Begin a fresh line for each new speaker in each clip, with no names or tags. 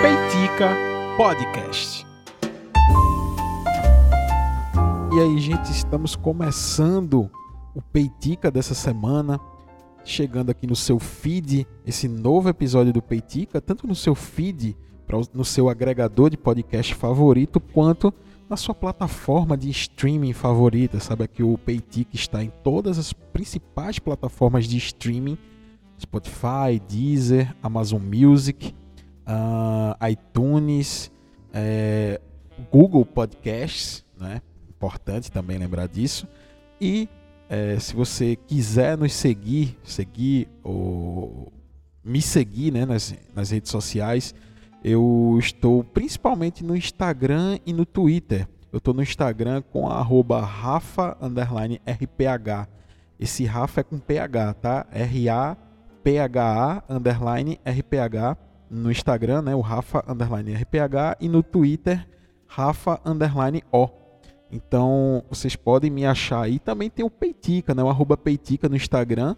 Peitica Podcast. E aí, gente, estamos começando o Peitica dessa semana, chegando aqui no seu feed, esse novo episódio do Peitica, tanto no seu feed, no seu agregador de podcast favorito, quanto na sua plataforma de streaming favorita. Sabe que o Peitica está em todas as principais plataformas de streaming: Spotify, Deezer, Amazon Music, uh, iTunes, é, Google Podcasts, né? importante também lembrar disso. E é, se você quiser nos seguir, seguir ou me seguir né, nas, nas redes sociais, eu estou principalmente no Instagram e no Twitter. Eu estou no Instagram com arroba Rafa. Esse Rafa é com PH, tá? R-A-P-H-A underline RPH no Instagram, né? O Rafa underline RPH e no Twitter, Rafa underline O. Então vocês podem me achar aí. Também tem o Peitica, né? O arroba Peitica no Instagram.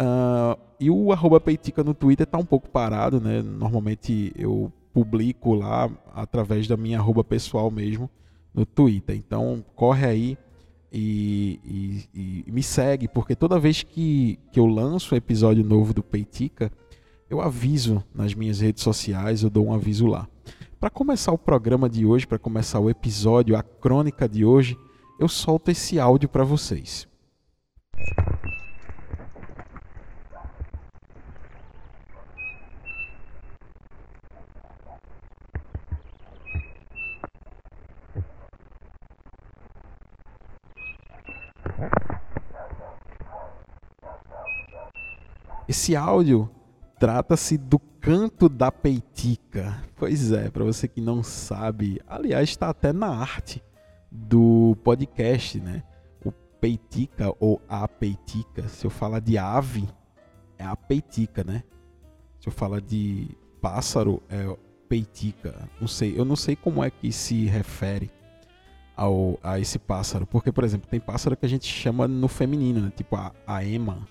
Uh, e o arroba Peitica no Twitter está um pouco parado, né? Normalmente eu publico lá através da minha arroba pessoal mesmo no Twitter. Então corre aí e, e, e me segue, porque toda vez que, que eu lanço um episódio novo do Peitica, eu aviso nas minhas redes sociais, eu dou um aviso lá. Para começar o programa de hoje, para começar o episódio, a crônica de hoje, eu solto esse áudio para vocês. Esse áudio Trata-se do canto da peitica. Pois é, para você que não sabe, aliás, está até na arte do podcast, né? O peitica ou a peitica. Se eu falar de ave, é a peitica, né? Se eu falar de pássaro, é peitica. Não sei, eu não sei como é que se refere ao, a esse pássaro, porque por exemplo, tem pássaro que a gente chama no feminino, né? Tipo a, a ema.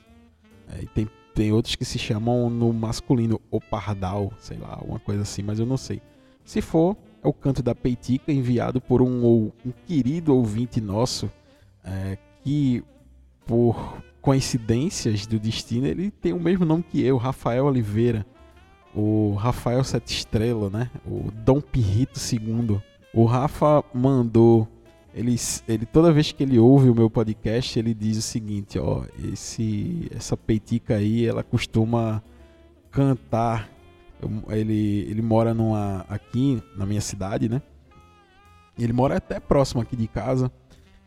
É, e tem tem outros que se chamam no masculino o pardal, sei lá, alguma coisa assim, mas eu não sei. Se for, é o canto da peitica enviado por um, um querido ouvinte nosso é, que, por coincidências do destino, ele tem o mesmo nome que eu, Rafael Oliveira. O Rafael Sete Estrela, né? O Dom Pirrito II. O Rafa mandou ele, ele toda vez que ele ouve o meu podcast, ele diz o seguinte, ó, esse essa peitica aí, ela costuma cantar. Ele, ele mora numa aqui na minha cidade, né? Ele mora até próximo aqui de casa.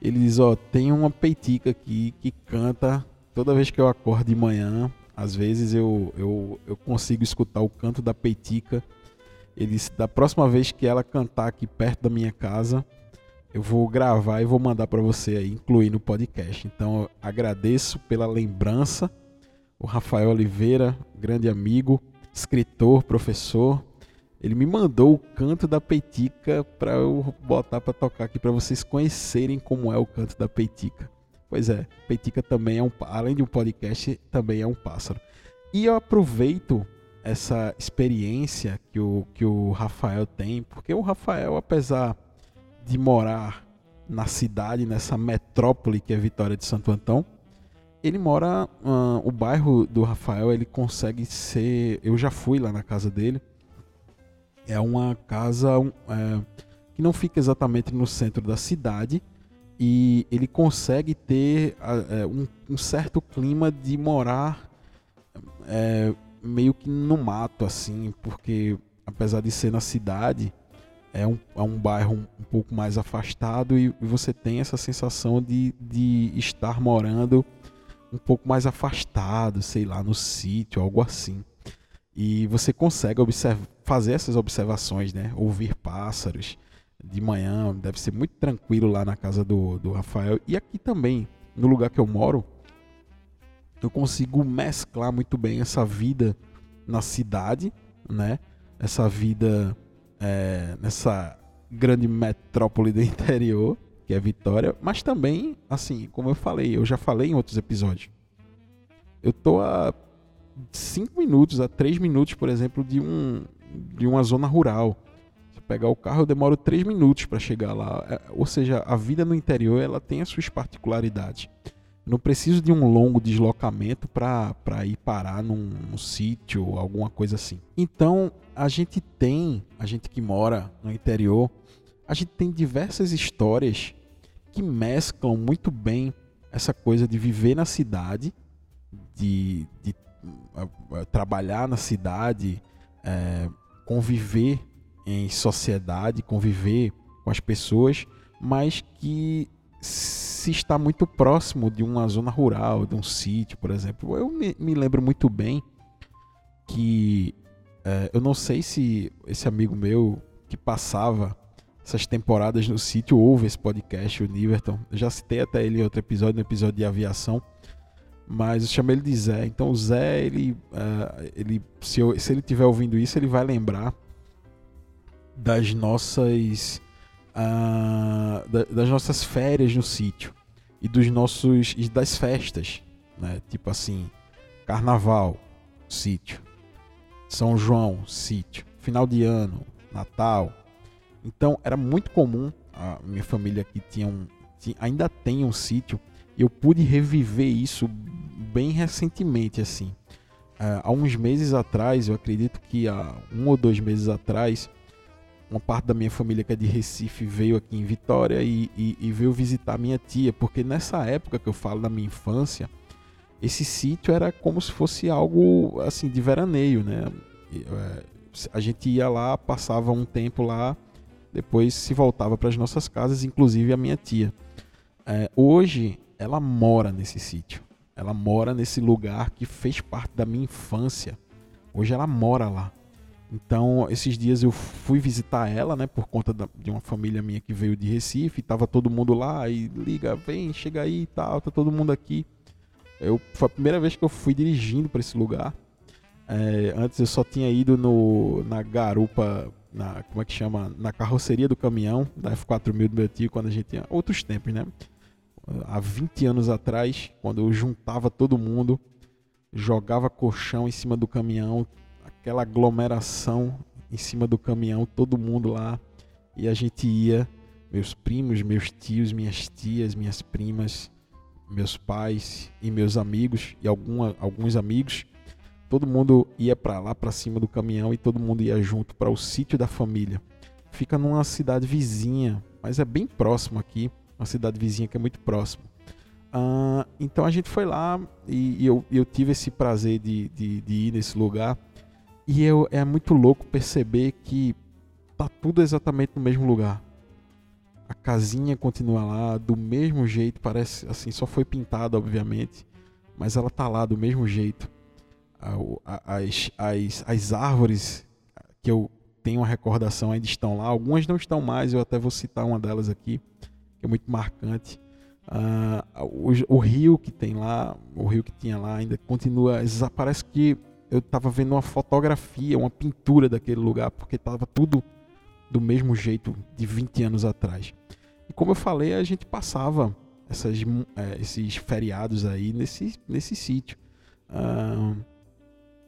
Ele diz, ó, tem uma peitica aqui que canta toda vez que eu acordo de manhã. Às vezes eu, eu, eu consigo escutar o canto da peitica. Ele disse, da próxima vez que ela cantar aqui perto da minha casa, eu vou gravar e vou mandar para você aí, incluir no podcast. Então, agradeço pela lembrança. O Rafael Oliveira, grande amigo, escritor, professor, ele me mandou o canto da Peitica para eu botar para tocar aqui para vocês conhecerem como é o canto da Peitica. Pois é, Peitica também é um, além de um podcast, também é um pássaro. E eu aproveito essa experiência que o, que o Rafael tem, porque o Rafael, apesar de morar na cidade, nessa metrópole que é Vitória de Santo Antão, ele mora, uh, o bairro do Rafael, ele consegue ser, eu já fui lá na casa dele, é uma casa um, é, que não fica exatamente no centro da cidade e ele consegue ter uh, um, um, certo clima de morar é, meio que no mato assim, porque apesar de ser na cidade, é um, é um bairro um, pouco mais afastado e, você tem essa sensação de, de estar morando um pouco mais afastado, sei lá, no sítio, algo assim. E você consegue fazer essas observações, né? Ouvir pássaros de manhã, deve ser muito tranquilo lá na casa do, do Rafael. E aqui também, no lugar que eu moro, eu consigo mesclar muito bem essa vida na cidade, né? Essa vida é, nessa grande metrópole do interior, que é Vitória, mas também, assim, como eu falei, eu já falei em outros episódios. Eu tô a 5 minutos a 3 minutos, por exemplo, de, um, de uma zona rural. Se pegar o carro, eu demoro 3 minutos para chegar lá. É, ou seja, a vida no interior ela tem as suas particularidades. Não preciso de um longo deslocamento para ir parar num, num sítio ou alguma coisa assim. Então, a gente tem, a gente que mora no interior, a gente tem diversas histórias que mesclam muito bem essa coisa de viver na cidade, de, de trabalhar na cidade, é, conviver em sociedade, conviver com as pessoas, mas que se está muito próximo de uma zona rural, de um sítio, por exemplo. Eu me, me lembro muito bem que é, eu não sei se esse amigo meu que passava essas temporadas no sítio ouve esse podcast, o Niverton. Eu já citei até ele em outro episódio, no episódio de aviação. Mas eu chamei ele de Zé. Então o Zé, ele, uh, ele se, eu, se ele estiver ouvindo isso, ele vai lembrar das nossas da, das nossas férias no sítio e dos nossos e das festas, né? Tipo assim, Carnaval, sítio, São João, sítio, final de ano, Natal, então era muito comum, a minha família aqui tinha um, tinha, ainda tem um sítio, eu pude reviver isso bem recentemente, assim. Uh, há uns meses atrás, eu acredito que há um ou dois meses atrás, uma parte da minha família que é de Recife veio aqui em Vitória e, e, e veio visitar minha tia, porque nessa época que eu falo da minha infância, esse sítio era como se fosse algo assim de veraneio, né? Eh, a gente ia lá, passava um tempo lá, depois se voltava para as nossas casas, inclusive a minha tia. É, hoje ela mora nesse sítio, ela mora nesse lugar que fez parte da minha infância. Hoje ela mora lá. Então, esses dias eu fui visitar ela, né, por conta da, de uma família minha que veio de Recife, tava todo mundo lá e liga, vem, chega aí e tal, tá todo mundo aqui. Eu, foi a primeira vez que eu fui dirigindo para esse lugar. É, antes eu só tinha ido no, na garupa na como é que chama na carroceria do caminhão da F4000 do meu tio quando a gente tinha outros tempos, né? Há 20 anos atrás, quando eu juntava todo mundo, jogava colchão em cima do caminhão, aquela aglomeração em cima do caminhão, todo mundo lá, e a gente ia, meus primos, meus tios, minhas tias, minhas primas, meus pais e meus amigos e alguma, alguns amigos todo mundo ia para lá, para cima do caminhão e todo mundo ia junto para o sítio da família. Fica numa cidade vizinha, mas é bem próximo aqui, uma cidade vizinha que é muito próximo. Uh, então a gente foi lá e, e eu, eu, tive esse prazer de, de, de, ir nesse lugar. E eu, é muito louco perceber que tá tudo exatamente no mesmo lugar. A casinha continua lá do mesmo jeito, parece assim, só foi pintada, obviamente, mas ela tá lá do mesmo jeito as, as, as árvores que eu tenho uma recordação ainda estão lá. Algumas não estão mais, eu até vou citar uma delas aqui, que é muito marcante. Uh, o, o, rio que tem lá, o rio que tinha lá ainda continua. Parece que eu estava vendo uma fotografia, uma pintura daquele lugar, porque estava tudo do mesmo jeito de 20 anos atrás. E como eu falei, a gente passava essas, é, esses feriados aí nesse, nesse sítio.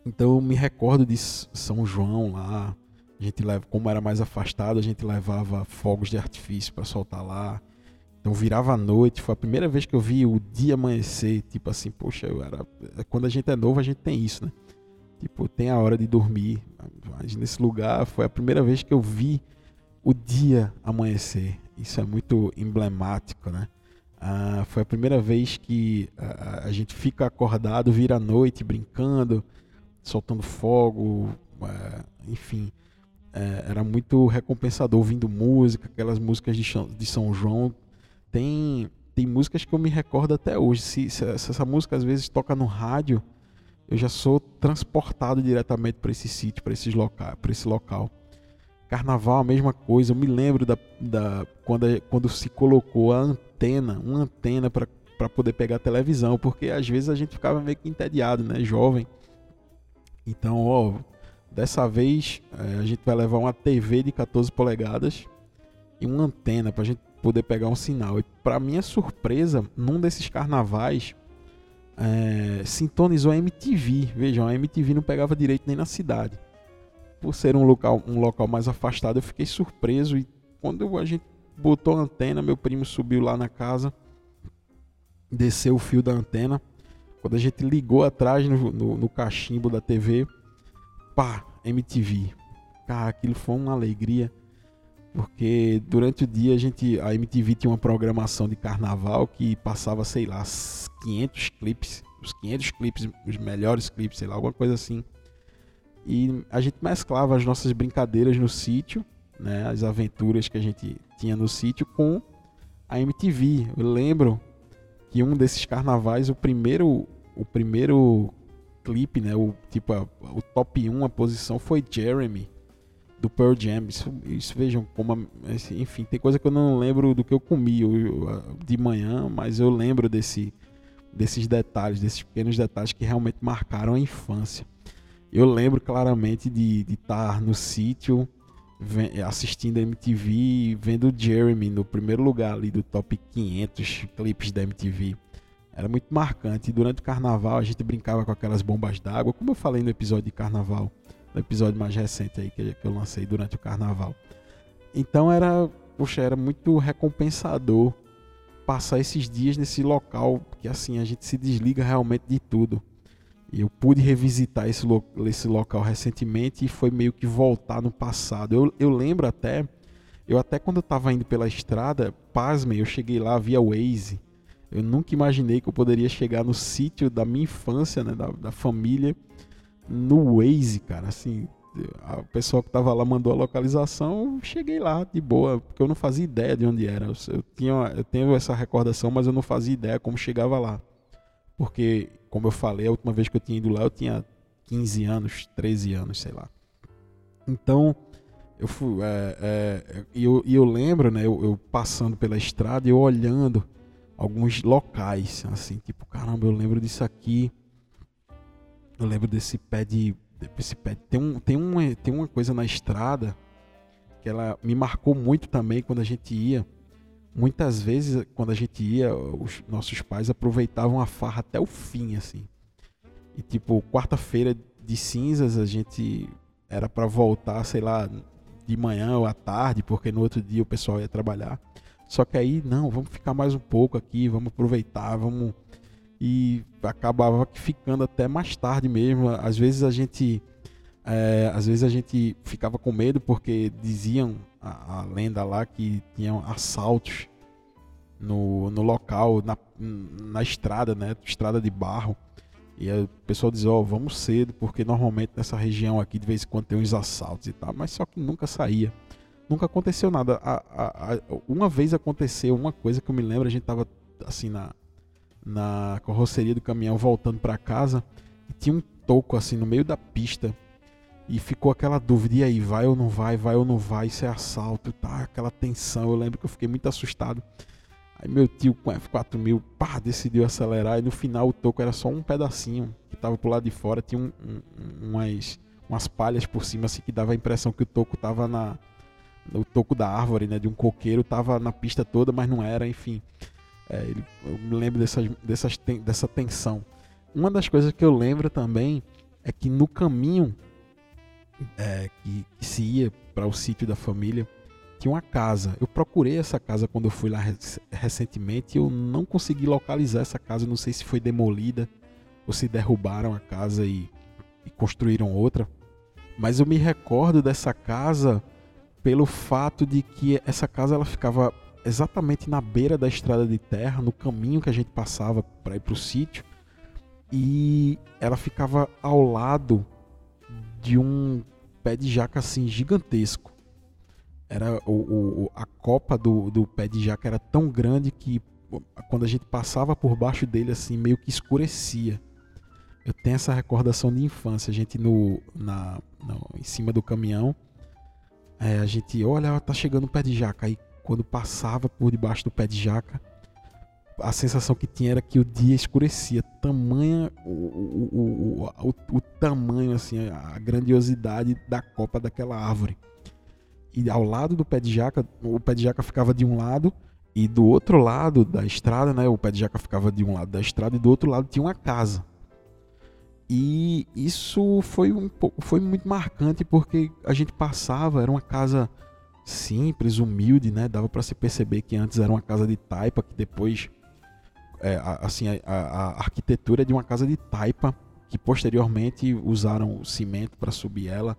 Então eu me recordo de São João lá. A gente leva, como era mais afastado, a gente levava fogos de artifício para soltar lá. Então virava a noite, foi a primeira vez que eu vi o dia amanhecer, tipo assim, poxa, eu era quando a gente é novo, a gente tem isso, né? Tipo, tem a hora de dormir. Mas nesse lugar foi a primeira vez que eu vi o dia amanhecer. Isso é muito emblemático, né? Ah, foi a primeira vez que a, a gente fica acordado, vira a noite brincando, soltando fogo, é, enfim. É, era muito recompensador ouvindo música, aquelas músicas de, de São João. Tem, tem músicas que eu me recordo até hoje. Se, se, se essa música às vezes toca no rádio, eu já sou transportado diretamente para esse sítio, para esses local, para esse local. Carnaval a mesma coisa. Eu me lembro da, da quando, quando se colocou a antena, uma antena para poder pegar a televisão, porque às vezes a gente ficava meio que entediado, né, jovem. Então, ó, dessa vez é, a gente vai levar uma TV de 14 polegadas e uma antena para a gente poder pegar um sinal. E para minha surpresa, num desses carnavais, é, sintonizou a MTV. Vejam, a MTV não pegava direito nem na cidade. Por ser um local, um local mais afastado, eu fiquei surpreso. E quando a gente botou a antena, meu primo subiu lá na casa, desceu o fio da antena. Quando a gente ligou atrás no, no, no cachimbo da TV, pá, MTV. Cara, aquilo foi uma alegria. Porque durante o dia a gente, a MTV tinha uma programação de carnaval que passava, sei lá, 500 clipes, os 500 clipes, os melhores clipes, sei lá, alguma coisa assim. E a gente mesclava as nossas brincadeiras no sítio, né, as aventuras que a gente tinha no sítio com a MTV. Eu lembro que um desses carnavais, o primeiro, o primeiro clipe, né, o tipo a, o top 1 a posição foi Jeremy do Pearl Jam. Isso, isso vejam como. Enfim, tem coisa que eu não lembro do que eu comi de manhã, mas eu lembro desse, desses detalhes, desses pequenos detalhes que realmente marcaram a infância. Eu lembro claramente de estar no sítio assistindo MTV vendo Jeremy no primeiro lugar ali do top 500 clipes da MTV. Era muito marcante. E durante o carnaval a gente brincava com aquelas bombas d'água, como eu falei no episódio de carnaval no episódio mais recente aí que, eu lancei durante o carnaval. Então era, poxa, era muito recompensador passar esses dias nesse local, que assim a gente se desliga realmente de tudo. E eu pude revisitar esse, lo esse local recentemente e foi meio que voltar no passado. Eu, eu lembro até, eu até quando eu estava indo pela estrada, pasmem, eu cheguei lá via Waze. Eu nunca imaginei que eu poderia chegar no sítio da minha infância, né, da, da família, no Waze, cara, assim, a pessoa que tava lá mandou a localização, eu cheguei lá de boa, porque eu não fazia ideia de onde era. Eu, tinha, eu tenho essa recordação, mas eu não fazia ideia como chegava lá. Porque, como eu falei, a última vez que eu tinha ido lá, eu tinha 15 anos, 13 anos, sei lá. Então, eu fui. É, é, e eu, eu, lembro, né, eu, eu passando pela estrada e eu olhando alguns locais, assim, tipo, caramba, eu lembro disso aqui eu lembro desse pé de. Desse pé. Tem, um, tem, uma, tem uma coisa na estrada que ela me marcou muito também quando a gente ia. Muitas vezes, quando a gente ia, os nossos pais aproveitavam a farra até o fim, assim. E tipo, quarta-feira de cinzas a gente era para voltar, sei lá, de manhã ou à tarde, porque no outro dia o pessoal ia trabalhar. Só que aí, não, vamos ficar mais um pouco aqui, vamos aproveitar, vamos e acabava ficando até mais tarde mesmo. Às vezes a gente é, às vezes a gente ficava com medo porque diziam a, a lenda lá que tinham assaltos no, no local, na, na estrada, né? Estrada de barro. E o pessoal dizia, ó, oh, vamos cedo, porque normalmente nessa região aqui de vez em quando tem uns assaltos e tal, mas só que nunca saía. Nunca aconteceu nada. A, a, a, uma vez aconteceu uma coisa que eu me lembro, a gente tava assim na, na carroceria do caminhão voltando para casa e tinha um toco assim no meio da pista e ficou aquela dúvida e aí vai ou não vai vai ou não vai isso é assalto tá aquela tensão eu lembro que eu fiquei muito assustado. Aí meu tio com F4000 pá decidiu acelerar e no final o toco era só um pedacinho que tava pro lado de fora tinha um, um, umas umas palhas por cima assim que dava a impressão que o toco tava na no toco da árvore né de um coqueiro tava na pista toda mas não era enfim é, ele, eu me lembro dessas, dessas, dessa tensão. Uma das coisas que eu lembro também é que no caminho é, que, que, se ia para o sítio da família tinha uma casa. Eu procurei essa casa quando eu fui lá recentemente e eu não consegui localizar essa casa. Não sei se foi demolida ou se derrubaram a casa e, e construíram outra. Mas eu me recordo dessa casa pelo fato de que essa casa ela ficava exatamente na beira da estrada de terra, no caminho que a gente passava para ir para o sítio, e ela ficava ao lado de um pé de jaca assim gigantesco. Era o, o, a copa do, do pé de jaca era tão grande que quando a gente passava por baixo dele assim meio que escurecia. Eu tenho essa recordação de infância, a gente no, na, no, em cima do caminhão, é, a gente olha, tá chegando o pé de jaca aí quando passava por debaixo do pé de jaca, a sensação que tinha era que o dia escurecia. Tamanha o, o, o, o, o tamanho, assim, a grandiosidade da copa daquela árvore. E ao lado do pé de jaca, o pé de jaca ficava de um lado E do outro lado da estrada, né, o pé de jaca ficava de um lado da estrada e do outro lado tinha uma casa. E isso foi um foi muito marcante porque a gente passava, era uma casa simples, humilde, né? Dava para se perceber que antes era uma casa de taipa, que depois é, assim a, a, arquitetura é de uma casa de taipa que posteriormente usaram cimento para subir ela,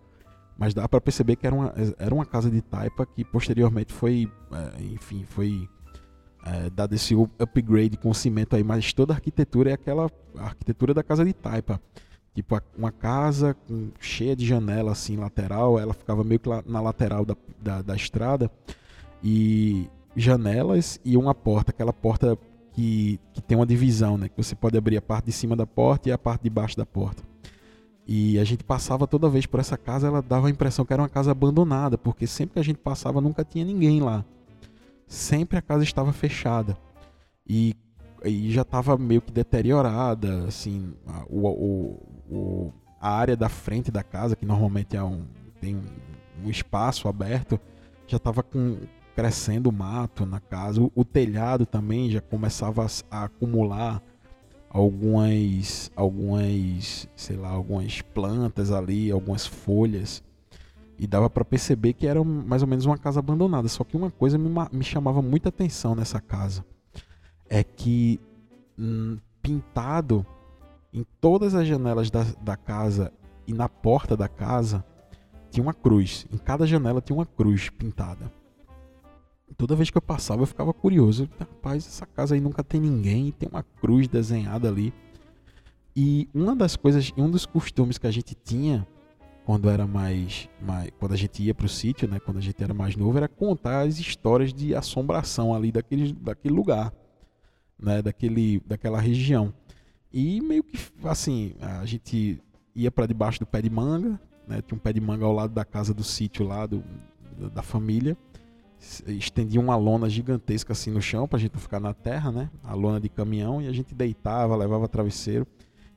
mas dá para perceber que era uma, era uma casa de taipa que posteriormente foi, é, enfim, foi é, dado esse upgrade com cimento aí, mas toda a arquitetura é aquela arquitetura da casa de taipa. Tipo, uma casa com, cheia de janela assim lateral, ela ficava meio que na lateral da, da, da estrada e janelas e uma porta, aquela porta que, que tem uma divisão, né? Que você pode abrir a parte de cima da porta e a parte de baixo da porta. E a gente passava toda vez por essa casa, ela dava a impressão que era uma casa abandonada, porque sempre que a gente passava nunca tinha ninguém lá. Sempre a casa estava fechada. E, e já estava meio que deteriorada, assim, o, o, o, a área da frente da casa, que normalmente é um, tem um, um espaço aberto, já estava crescendo mato na casa. O, o telhado também já começava a, a, acumular algumas, algumas, sei lá, algumas plantas ali, algumas folhas. E dava para perceber que era mais ou menos uma casa abandonada. Só que uma coisa me, me chamava muita atenção nessa casa é que hum, pintado em todas as janelas da, da casa e na porta da casa tinha uma cruz. Em cada janela tinha uma cruz pintada toda vez que eu passava eu ficava curioso. Rapaz, essa casa aí nunca tem ninguém, tem uma cruz desenhada ali. E uma das coisas, um dos costumes que a gente tinha quando era mais, mais quando a gente ia para o sítio, né, quando a gente era mais novo, era contar as histórias de assombração ali daquele, daquele lugar, né, daquele, daquela região. E meio que assim, a gente ia para debaixo do pé de manga, né, tinha um pé de manga ao lado da casa do sítio lá do, da família estendia uma lona gigantesca assim no chão para a gente ficar na terra, né? A lona de caminhão e a gente deitava, levava travesseiro.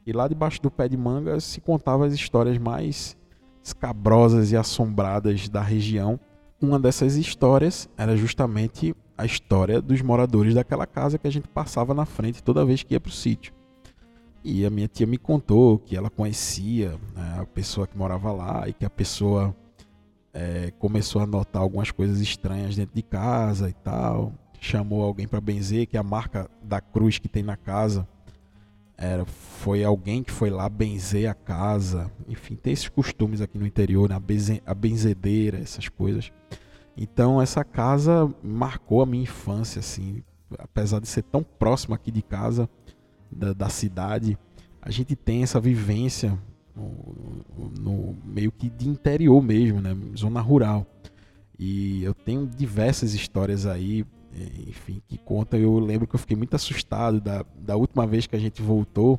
E lá debaixo do pé de manga se contava as histórias mais escabrosas e assombradas da região. Uma dessas histórias era justamente a história dos moradores daquela casa que a gente passava na frente toda vez que ia para o sítio. E a minha tia me contou que ela conhecia né, a pessoa que morava lá e que a pessoa é, começou a notar algumas coisas estranhas dentro de casa e tal. Chamou alguém para benzer, que a marca da cruz que tem na casa era, foi alguém que foi lá benzer a casa. Enfim, tem esses costumes aqui no interior, né? a, benze, a benzedeira, essas coisas. Então essa casa marcou a minha infância, assim, apesar de ser tão próximo aqui de casa, da, da cidade, a gente tem essa vivência no, no, meio que de interior mesmo, né? Zona rural. E eu tenho diversas histórias aí, é, enfim, que contam. Eu lembro que eu fiquei muito assustado da, da última vez que a gente voltou.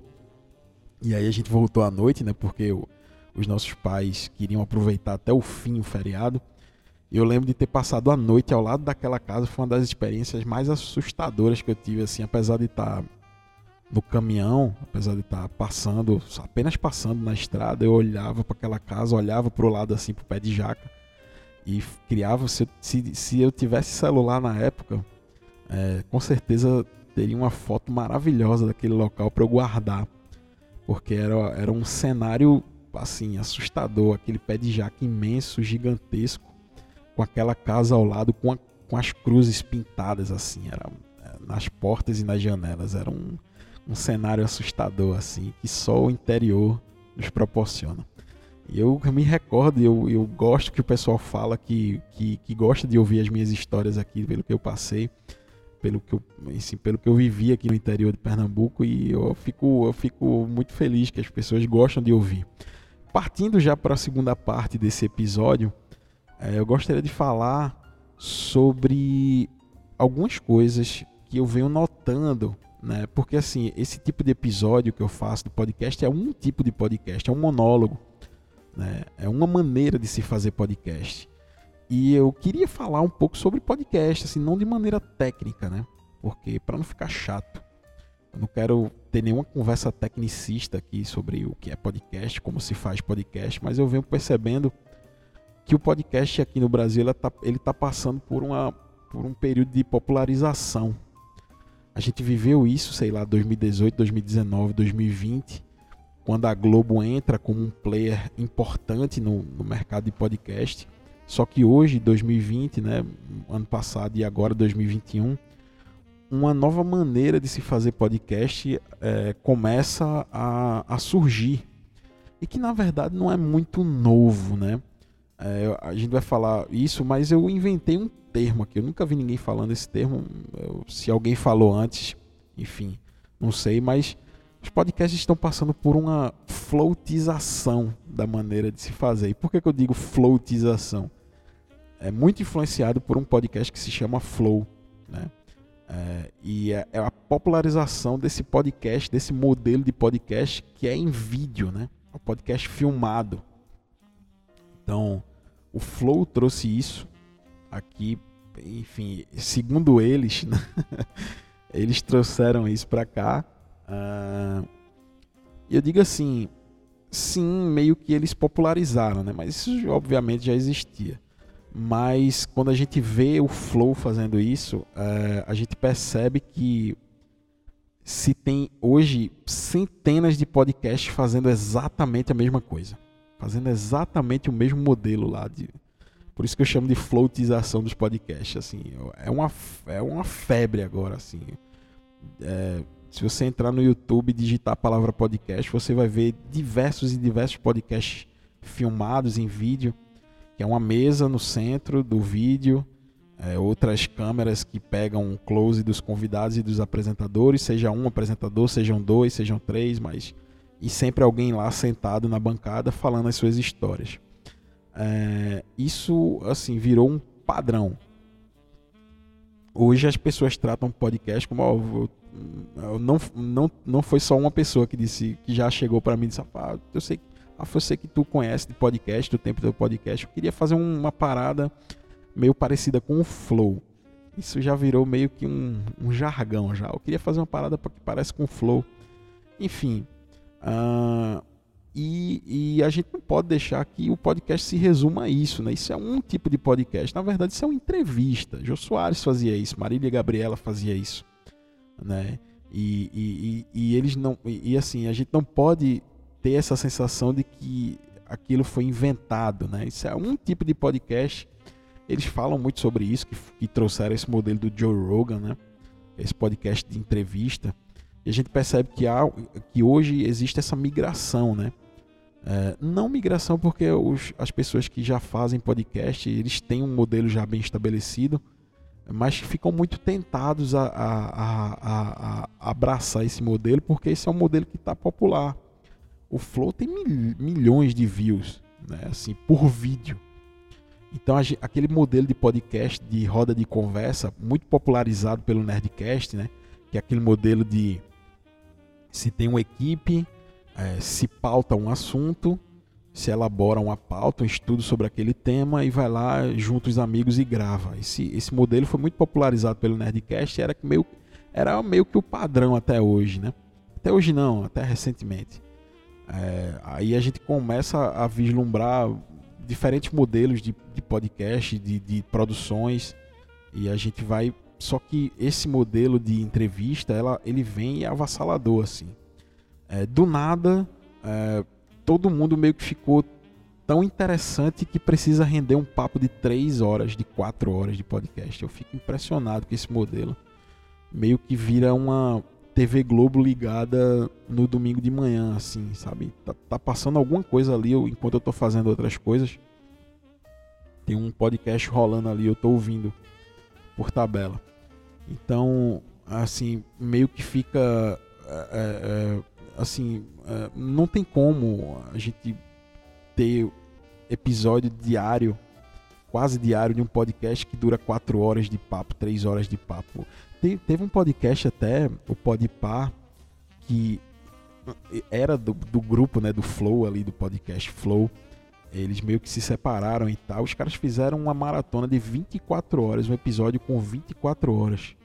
E aí a gente voltou à noite, né? Porque o, os nossos pais queriam aproveitar até o fim o feriado. Eu lembro de ter passado a noite ao lado daquela casa, foi uma das experiências mais assustadoras que eu tive, assim, apesar de estar no caminhão, apesar de estar passando, apenas passando na estrada, eu olhava para aquela casa, olhava para o lado assim, para o pé de jaca e criava. Se, se, se eu tivesse celular na época, é, com certeza teria uma foto maravilhosa daquele local para eu guardar, porque era, era um cenário assim assustador, aquele pé de jaca imenso, gigantesco, com aquela casa ao lado, com, a, com as cruzes pintadas assim, era é, nas portas e nas janelas, era um um cenário assustador assim que só o interior nos proporciona. Eu me recordo, eu, eu gosto que o pessoal fala que, que, que gosta de ouvir as minhas histórias aqui, pelo que eu passei, pelo que eu, assim, pelo que eu vivi aqui no interior de Pernambuco e eu fico, eu fico muito feliz que as pessoas gostam de ouvir. Partindo já para a segunda parte desse episódio, é, eu gostaria de falar sobre algumas coisas que eu venho notando né? Porque assim, esse tipo de episódio que eu faço do podcast é um tipo de podcast, é um monólogo, né? É uma maneira de se fazer podcast. E eu queria falar um pouco sobre podcast, assim, não de maneira técnica, né? Porque para não ficar chato, eu não quero ter nenhuma conversa tecnicista aqui sobre o que é podcast, como se faz podcast, mas eu venho percebendo que o podcast aqui no Brasil ele está ele tá passando por uma por um período de popularização. A gente viveu isso, sei lá, 2018, 2019, 2020, quando a Globo entra como um player importante no, no mercado de podcast. Só que hoje, 2020, né, ano passado e agora 2021, uma nova maneira de se fazer podcast é, começa a, a, surgir. E que na verdade não é muito novo, né? É, a gente vai falar isso, mas eu inventei um termo aqui. Eu nunca vi ninguém falando esse termo. Eu, se alguém falou antes, enfim, não sei, mas os podcasts estão passando por uma floatização da maneira de se fazer. E por que, que eu digo floatização? É muito influenciado por um podcast que se chama Flow, né? É, e é, é, a popularização desse podcast, desse modelo de podcast que é em vídeo, né? O podcast filmado. Então, o Flow trouxe isso aqui, enfim, segundo eles, né? eles trouxeram isso para cá. Uh, e eu digo assim, sim, meio que eles popularizaram, né? Mas isso obviamente já existia. Mas quando a gente vê o Flow fazendo isso, uh, a gente percebe que se tem hoje centenas de podcasts fazendo exatamente a mesma coisa. Fazendo exatamente o mesmo modelo lá. De... Por isso que eu chamo de floatização dos podcasts. Assim, é, uma, é uma febre agora. Assim. É, se você entrar no YouTube e digitar a palavra podcast, você vai ver diversos e diversos podcasts filmados em vídeo que é uma mesa no centro do vídeo, é, outras câmeras que pegam close dos convidados e dos apresentadores, seja um apresentador, sejam dois, sejam três, mas e sempre alguém lá sentado na bancada falando as suas histórias. É, isso assim virou um padrão. Hoje as pessoas tratam podcast como ó, não, não, não foi só uma pessoa que disse que já chegou para mim e disse ah, eu sei ah, você que tu conhece de podcast, do tempo do podcast, eu queria fazer uma parada meio parecida com o Flow. Isso já virou meio que um, um jargão já. Eu queria fazer uma parada que parece com o Flow. Enfim. Uh, e, e, a gente não pode deixar que o podcast se resuma a isso, né? Isso é um tipo de podcast. Na verdade, isso é uma entrevista. Jô Soares fazia isso, Marília Gabriela fazia isso, né? E, e, e, e eles não. E, assim, a gente não pode ter essa sensação de que aquilo foi inventado, né? Isso é um tipo de podcast. Eles falam muito sobre isso, que, que trouxeram esse modelo do Joe Rogan, né? Esse podcast de entrevista. E a gente percebe que, há, que hoje existe essa migração, né? É, não migração porque os, as pessoas que já fazem podcast, eles têm um modelo já bem estabelecido, mas ficam muito tentados a, a, a, a abraçar esse modelo porque esse é um modelo que está popular o Flow tem mil, milhões de views, né, assim, por vídeo. Então aquele modelo de podcast de roda de conversa muito popularizado pelo Nerdcast, né, que é aquele modelo de se tem uma equipe, é, se pauta um assunto, se elabora uma pauta, um estudo sobre aquele tema e vai lá junto os amigos e grava. Esse, esse modelo foi muito popularizado pelo Nerdcast, era meio, era meio que o padrão até hoje, né? Até hoje não, até recentemente. É, aí a gente começa a vislumbrar diferentes modelos de, de podcast, de, de, produções, e a gente vai. Só que esse modelo de entrevista, ela, ele vem avassalador, assim. É, do nada, é, todo mundo meio que ficou tão interessante que precisa render um papo de 3 horas, de 4 horas de podcast. Eu fico impressionado com esse modelo. Meio que vira uma, TV Globo ligada no domingo de manhã, assim, sabe? Tá, tá passando alguma coisa ali enquanto eu tô fazendo outras coisas. Tem um podcast rolando ali, eu tô ouvindo por tabela. Então, assim, meio que fica. É, é, é assim, é, não tem como a gente ter episódio diário, quase diário, de um podcast que dura 4 horas de papo, 3 horas de papo teve um podcast até, o Podpar, que era do, do grupo, né, do Flow ali, do podcast Flow. Eles meio que se separaram e tal. Os caras fizeram uma maratona de 24 horas, um episódio com 24 horas.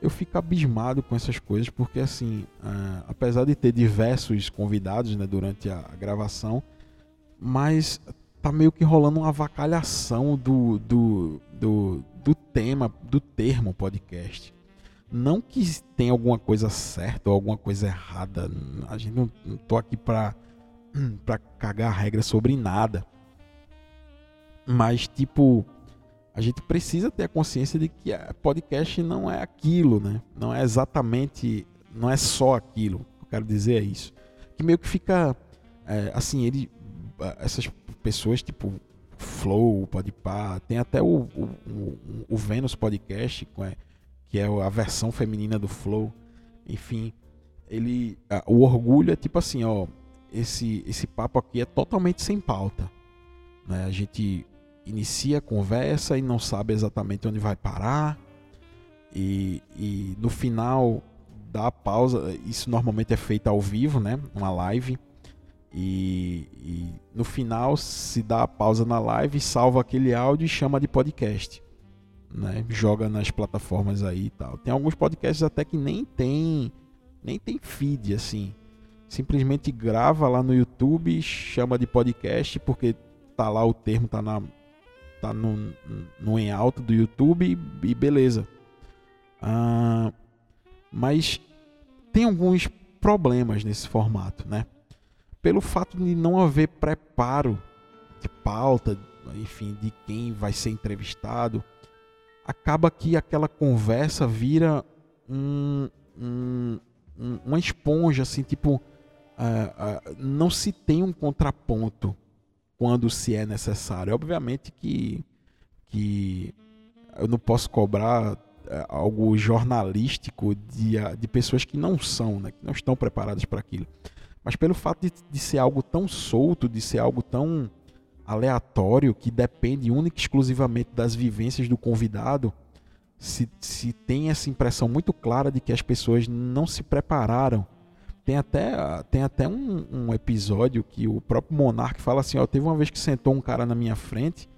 Eu fico abismado com essas coisas, porque assim, uh, apesar de ter diversos convidados né, durante a, a gravação, mas tá meio que rolando uma avacalhação do, do, do, do tema, do termo podcast. Não que tenha alguma coisa certa ou alguma coisa errada. A gente não, não tô aqui para para cagar regra sobre nada. Mas tipo, a gente precisa ter a consciência de que podcast não é aquilo, né? Não é exatamente, não é só aquilo. Eu quero dizer é isso. Que meio que fica é, assim, ele essas pessoas tipo Flow, Podpah, tem até o, o, o, o Vênus Podcast, é, que é a versão feminina do Flow. Enfim, ele o orgulho é tipo assim, ó, esse esse papo aqui é totalmente sem pauta, né? A gente inicia a conversa e não sabe exatamente onde vai parar. E, e no final da pausa, isso normalmente é feito ao vivo, né? Uma live. E, e, no final se dá a pausa na live, salva aquele áudio e chama de podcast. Né? Joga nas plataformas aí e tal. Tem alguns podcasts até que nem tem nem tem feed assim. Simplesmente grava lá no YouTube, chama de podcast porque tá lá o termo tá na tá no, no em alto do YouTube e, beleza. Ah, mas tem alguns problemas nesse formato, né? pelo fato de não haver preparo de pauta, enfim, de quem vai ser entrevistado, acaba que aquela conversa vira um, um, uma esponja, assim, tipo, uh, uh, não se tem um contraponto quando se é necessário. Obviamente que, que eu não posso cobrar uh, algo jornalístico de, de pessoas que não são, né, que não estão preparadas para aquilo. Mas pelo fato de, de ser algo tão solto, de ser algo tão aleatório, que depende única e exclusivamente das vivências do convidado, se, se tem essa impressão muito clara de que as pessoas não se prepararam. Tem até, tem até um, um episódio que o próprio Monark fala assim: ó, teve uma vez que sentou um cara na minha frente,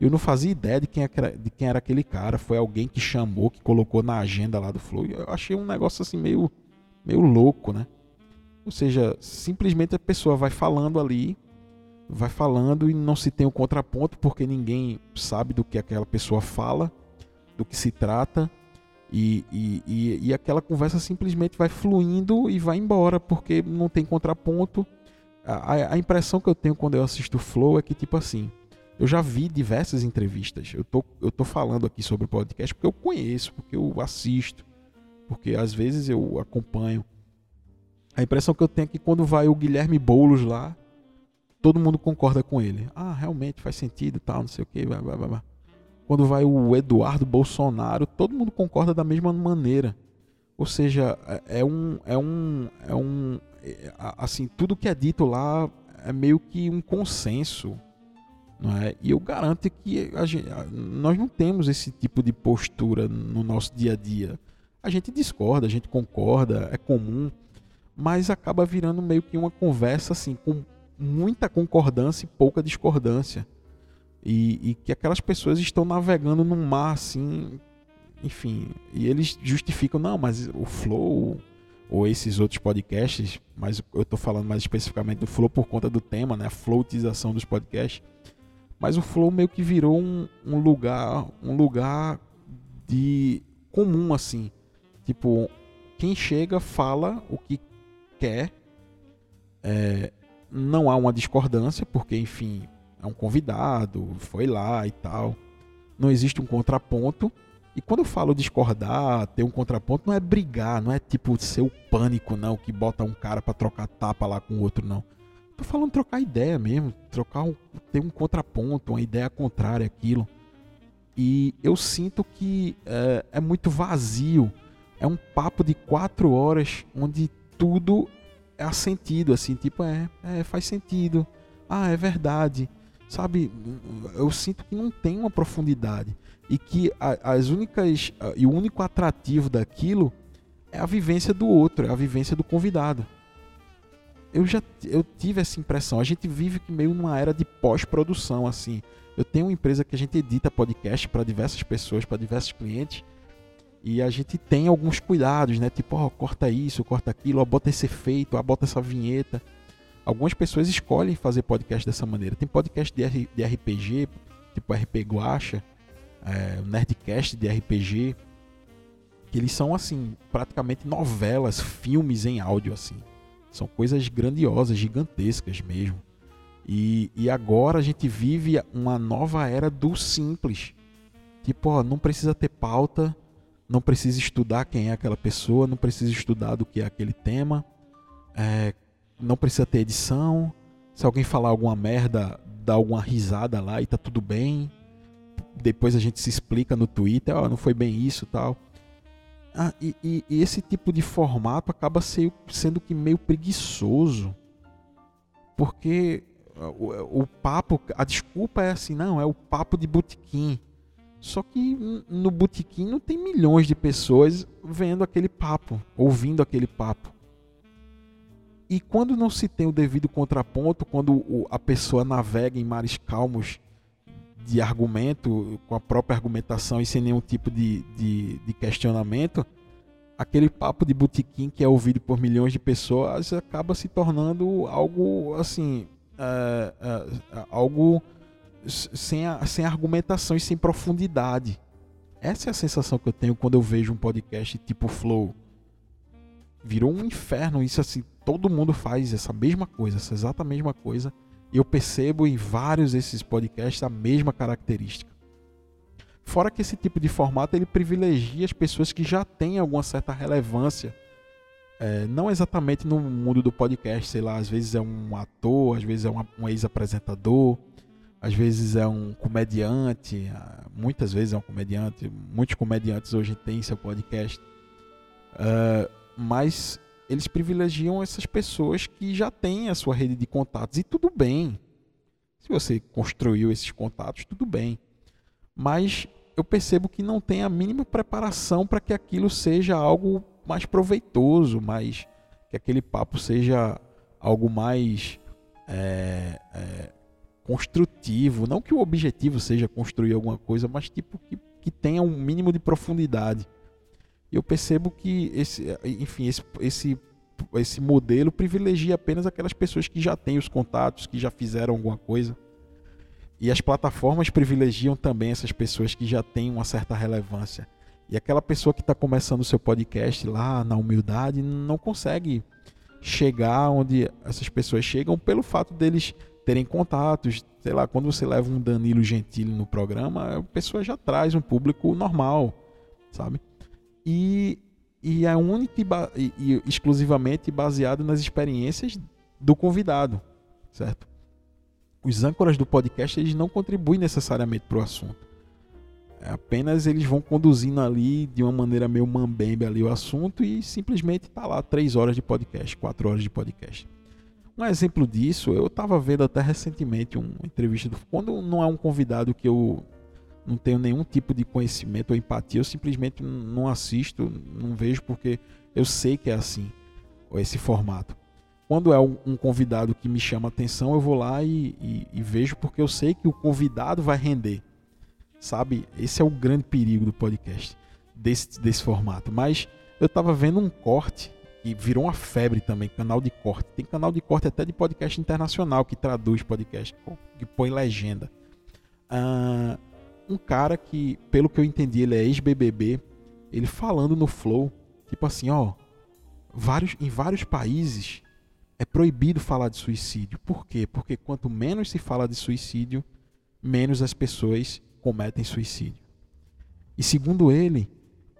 eu não fazia ideia de quem, era, de quem era aquele cara. Foi alguém que chamou, que colocou na agenda lá do Flow. Eu achei um negócio assim meio, meio louco, né? Ou seja, simplesmente a pessoa vai falando ali, vai falando e não se tem o um contraponto porque ninguém sabe do que aquela pessoa fala, do que se trata. E, e, e, e aquela conversa simplesmente vai fluindo e vai embora porque não tem contraponto. A, a, impressão que eu tenho quando eu assisto Flow é que, tipo assim, eu já vi diversas entrevistas. Eu tô, eu tô falando aqui sobre o podcast porque eu conheço, porque eu assisto, porque às vezes eu acompanho a impressão que eu tenho é que quando vai o Guilherme Boulos lá, todo mundo concorda com ele. Ah, realmente faz sentido, tal, não sei o que. Blá, blá, blá. Quando vai o Eduardo Bolsonaro, todo mundo concorda da mesma maneira. Ou seja, é, é um, é um, é um, é, assim, tudo que é dito lá é meio que um consenso, não é? E eu garanto que gente, nós não temos esse tipo de postura no nosso dia a dia. A gente discorda, a gente concorda, é comum mas acaba virando meio que uma conversa assim com muita concordância e pouca discordância. E, e, que aquelas pessoas estão navegando num mar assim, enfim, e eles justificam, não, mas o Flow ou esses outros podcasts, mas eu estou falando mais especificamente do Flow por conta do tema, né, a floatização dos podcasts. Mas o Flow meio que virou um, um lugar, um lugar de comum assim, tipo, quem chega fala o que quer. É, não há uma discordância, porque, enfim, é um convidado, foi lá e tal. Não existe um contraponto. E quando eu falo discordar, ter um contraponto, não é brigar, não é tipo ser o pânico, não, que bota um cara para trocar tapa lá com o outro, não. Tô falando trocar ideia mesmo, trocar um, ter um contraponto, uma ideia contrária àquilo. E eu sinto que é, é muito vazio. É um papo de quatro horas onde tudo é sentido, assim, tipo, é, é, faz sentido. Ah, é verdade. Sabe, eu sinto que não tem uma profundidade. E que as únicas. E o único atrativo daquilo é a vivência do outro, é a vivência do convidado. Eu já eu tive essa impressão. A gente vive meio numa era de pós-produção, assim. Eu tenho uma empresa que a gente edita podcast para diversas pessoas, para diversos clientes. E a gente tem alguns cuidados, né? Tipo, ó, corta isso, corta aquilo, ó, bota esse efeito, ó, bota essa vinheta. Algumas pessoas escolhem fazer podcast dessa maneira. Tem podcast de, de RPG, tipo RP Guacha, é, Nerdcast de RPG, que eles são assim, praticamente novelas, filmes em áudio assim. São coisas grandiosas, gigantescas mesmo. E, e agora a gente vive uma nova era do simples. Tipo, ó, não precisa ter pauta, não precisa estudar quem é aquela pessoa, não precisa estudar do que é aquele tema, é, não precisa ter edição. Se alguém falar alguma merda, dá alguma risada lá e tá tudo bem. Depois a gente se explica no Twitter, ó, não foi bem isso tal. Ah, e, e, e, esse tipo de formato acaba sendo que meio preguiçoso. Porque o, o papo, a desculpa é assim, não, é o papo de botequim. Só que no botequim não tem milhões de pessoas vendo aquele papo, ouvindo aquele papo. E quando não se tem o devido contraponto, quando a pessoa navega em mares calmos de argumento, com a própria argumentação e sem nenhum tipo de, de, de questionamento, aquele papo de botequim que é ouvido por milhões de pessoas acaba se tornando algo assim, é, é, algo sem, sem argumentação e sem profundidade. Essa é a sensação que eu tenho quando eu vejo um podcast tipo Flow. Virou um inferno isso assim, todo mundo faz essa mesma coisa, essa exata mesma coisa. E eu percebo em vários desses podcasts a mesma característica. Fora que esse tipo de formato ele privilegia as pessoas que já têm alguma certa relevância. É, não exatamente no mundo do podcast, sei lá, às vezes é um ator, às vezes é um, um ex-apresentador, às vezes é um comediante, ah, muitas vezes é um comediante, muitos comediantes hoje têm seu podcast, uh, mas eles privilegiam essas pessoas que já têm a sua rede de contatos, e tudo bem. Se você construiu esses contatos, tudo bem. Mas eu percebo que não tem a mínima preparação para que aquilo seja algo mais proveitoso, mais que aquele papo seja algo mais é, é, construtivo. Não que o objetivo seja construir alguma coisa, mas tipo que, que tenha um mínimo de profundidade. Eu percebo que esse, enfim, esse, esse, esse modelo privilegia apenas aquelas pessoas que já têm os contatos, que já fizeram alguma coisa. E as plataformas privilegiam também essas pessoas que já têm uma certa relevância. E aquela pessoa que está começando o seu podcast lá na humildade não consegue chegar onde essas pessoas chegam pelo fato deles terem contatos. Sei lá, quando você leva um Danilo Gentili no programa, a pessoa já traz um público normal, sabe? E, e é única e, e exclusivamente baseado nas experiências do convidado, certo? Os âncoras do podcast eles não contribuem necessariamente para o assunto. É apenas eles vão conduzindo ali de uma maneira meio mambembe ali o assunto e simplesmente tá lá três horas de podcast, quatro horas de podcast. Um exemplo disso, eu estava vendo até recentemente uma entrevista do, quando não é um convidado que eu não tenho nenhum tipo de conhecimento ou empatia, eu simplesmente não assisto, não vejo porque eu sei que é assim, esse formato. Quando é um, convidado que me chama atenção, eu vou lá e, e, e vejo porque eu sei que o convidado vai render. Sabe? Esse é o grande perigo do podcast, desse, desse formato. Mas eu estava vendo um corte que virou uma febre também, canal de corte. Tem canal de corte até de podcast internacional que traduz podcast, que põe legenda. Uh, um cara que, pelo que eu entendi, ele é ex-BBB, ele falando no Flow, tipo assim, ó, vários, em vários países é proibido falar de suicídio. Por quê? Porque quanto menos se fala de suicídio, menos as pessoas cometem suicídio. E segundo ele,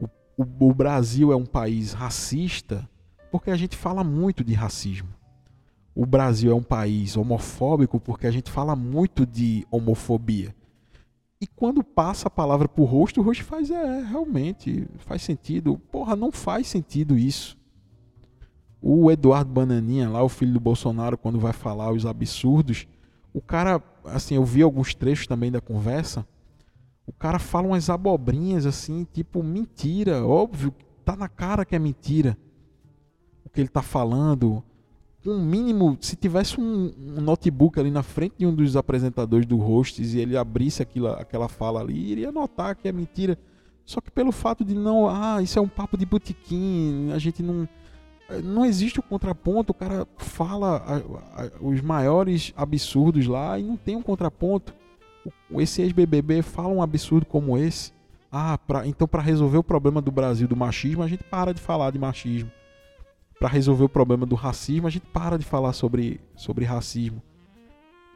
o, o, o Brasil é um país racista porque a gente fala muito de racismo. O Brasil é um país homofóbico porque a gente fala muito de homofobia. E quando passa a palavra pro rosto, o rosto faz, é, realmente, faz sentido. Porra, não faz sentido isso. O Eduardo Bananinha, lá, o filho do Bolsonaro, quando vai falar os absurdos, o cara, assim, eu vi alguns trechos também da conversa, o cara fala umas abobrinhas assim, tipo, mentira, óbvio, tá na cara que é mentira que ele está falando, um mínimo, se tivesse um, um, notebook ali na frente de um dos apresentadores do hosts e ele abrisse aquilo, aquela fala ali, iria notar que é mentira. Só que pelo fato de não, ah, isso é um papo de botequim, a gente não não existe o contraponto, o cara fala a, a, os maiores absurdos lá e não tem um contraponto. esse ex-BBB fala um absurdo como esse. Ah, pra, então para resolver o problema do Brasil do machismo, a gente para de falar de machismo. Para resolver o problema do racismo, a gente para de falar sobre, sobre racismo.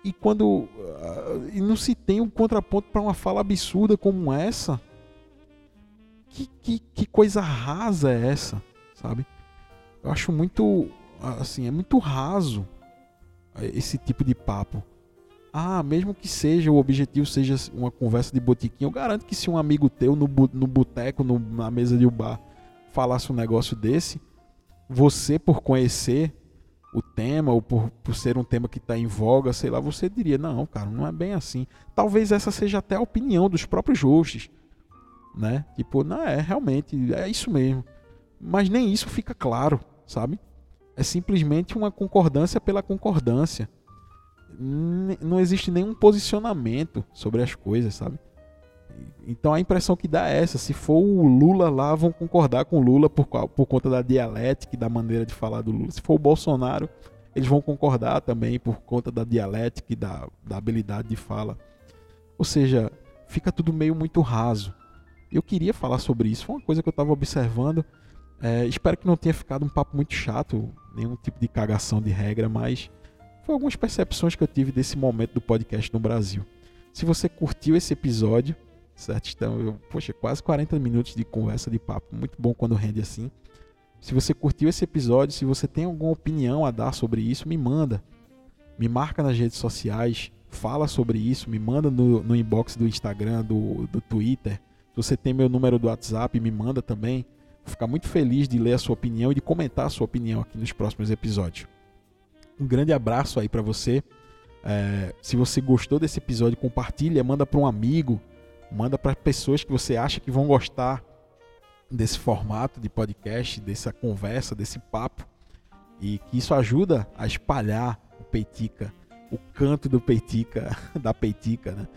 E quando uh, e não se tem um contraponto para uma fala absurda como essa, que, que, que coisa rasa é essa, sabe? Eu acho muito, assim, é muito raso esse tipo de papo. Ah, mesmo que seja, o objetivo seja uma conversa de botiquim, eu garanto que se um amigo teu no, no boteco, no, na mesa de um bar, falasse um negócio desse, você, por conhecer o tema, ou por, por ser um tema que está em voga, sei lá, você diria, não, cara, não é bem assim. Talvez essa seja até a opinião dos próprios hosts, né? Tipo, não, é, realmente, é isso mesmo. Mas nem isso fica claro, sabe? É simplesmente uma concordância pela concordância não existe nenhum posicionamento sobre as coisas, sabe? Então a impressão que dá é essa: se for o Lula lá, vão concordar com o Lula por, por conta da dialética e da maneira de falar do Lula. Se for o Bolsonaro, eles vão concordar também por conta da dialética e da, da habilidade de fala. Ou seja, fica tudo meio muito raso. Eu queria falar sobre isso, foi uma coisa que eu estava observando. É, espero que não tenha ficado um papo muito chato, nenhum tipo de cagação de regra, mas foi algumas percepções que eu tive desse momento do podcast no Brasil. Se você curtiu esse episódio, certo? Então, eu, poxa, quase 40 minutos de conversa de papo, muito bom quando rende assim. Se você curtiu esse episódio, se você tem alguma opinião a dar sobre isso, me manda. Me marca nas redes sociais, fala sobre isso, me manda no, no inbox do Instagram, do, do Twitter. Se você tem meu número do WhatsApp, me manda também. Vou ficar muito feliz de ler a sua opinião e de comentar a sua opinião aqui nos próximos episódios. Um grande abraço aí para você. É, se você gostou desse episódio, compartilha, manda para um amigo, manda para pessoas que você acha que vão gostar desse formato de podcast, dessa conversa, desse papo e que isso ajuda a espalhar o Peitica, o canto do Peitica, da Peitica, né?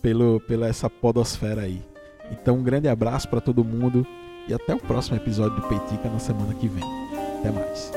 Pelo, pela essa podosfera aí. Então, um grande abraço para todo mundo e até o próximo episódio do Peitica na semana que vem. Até mais.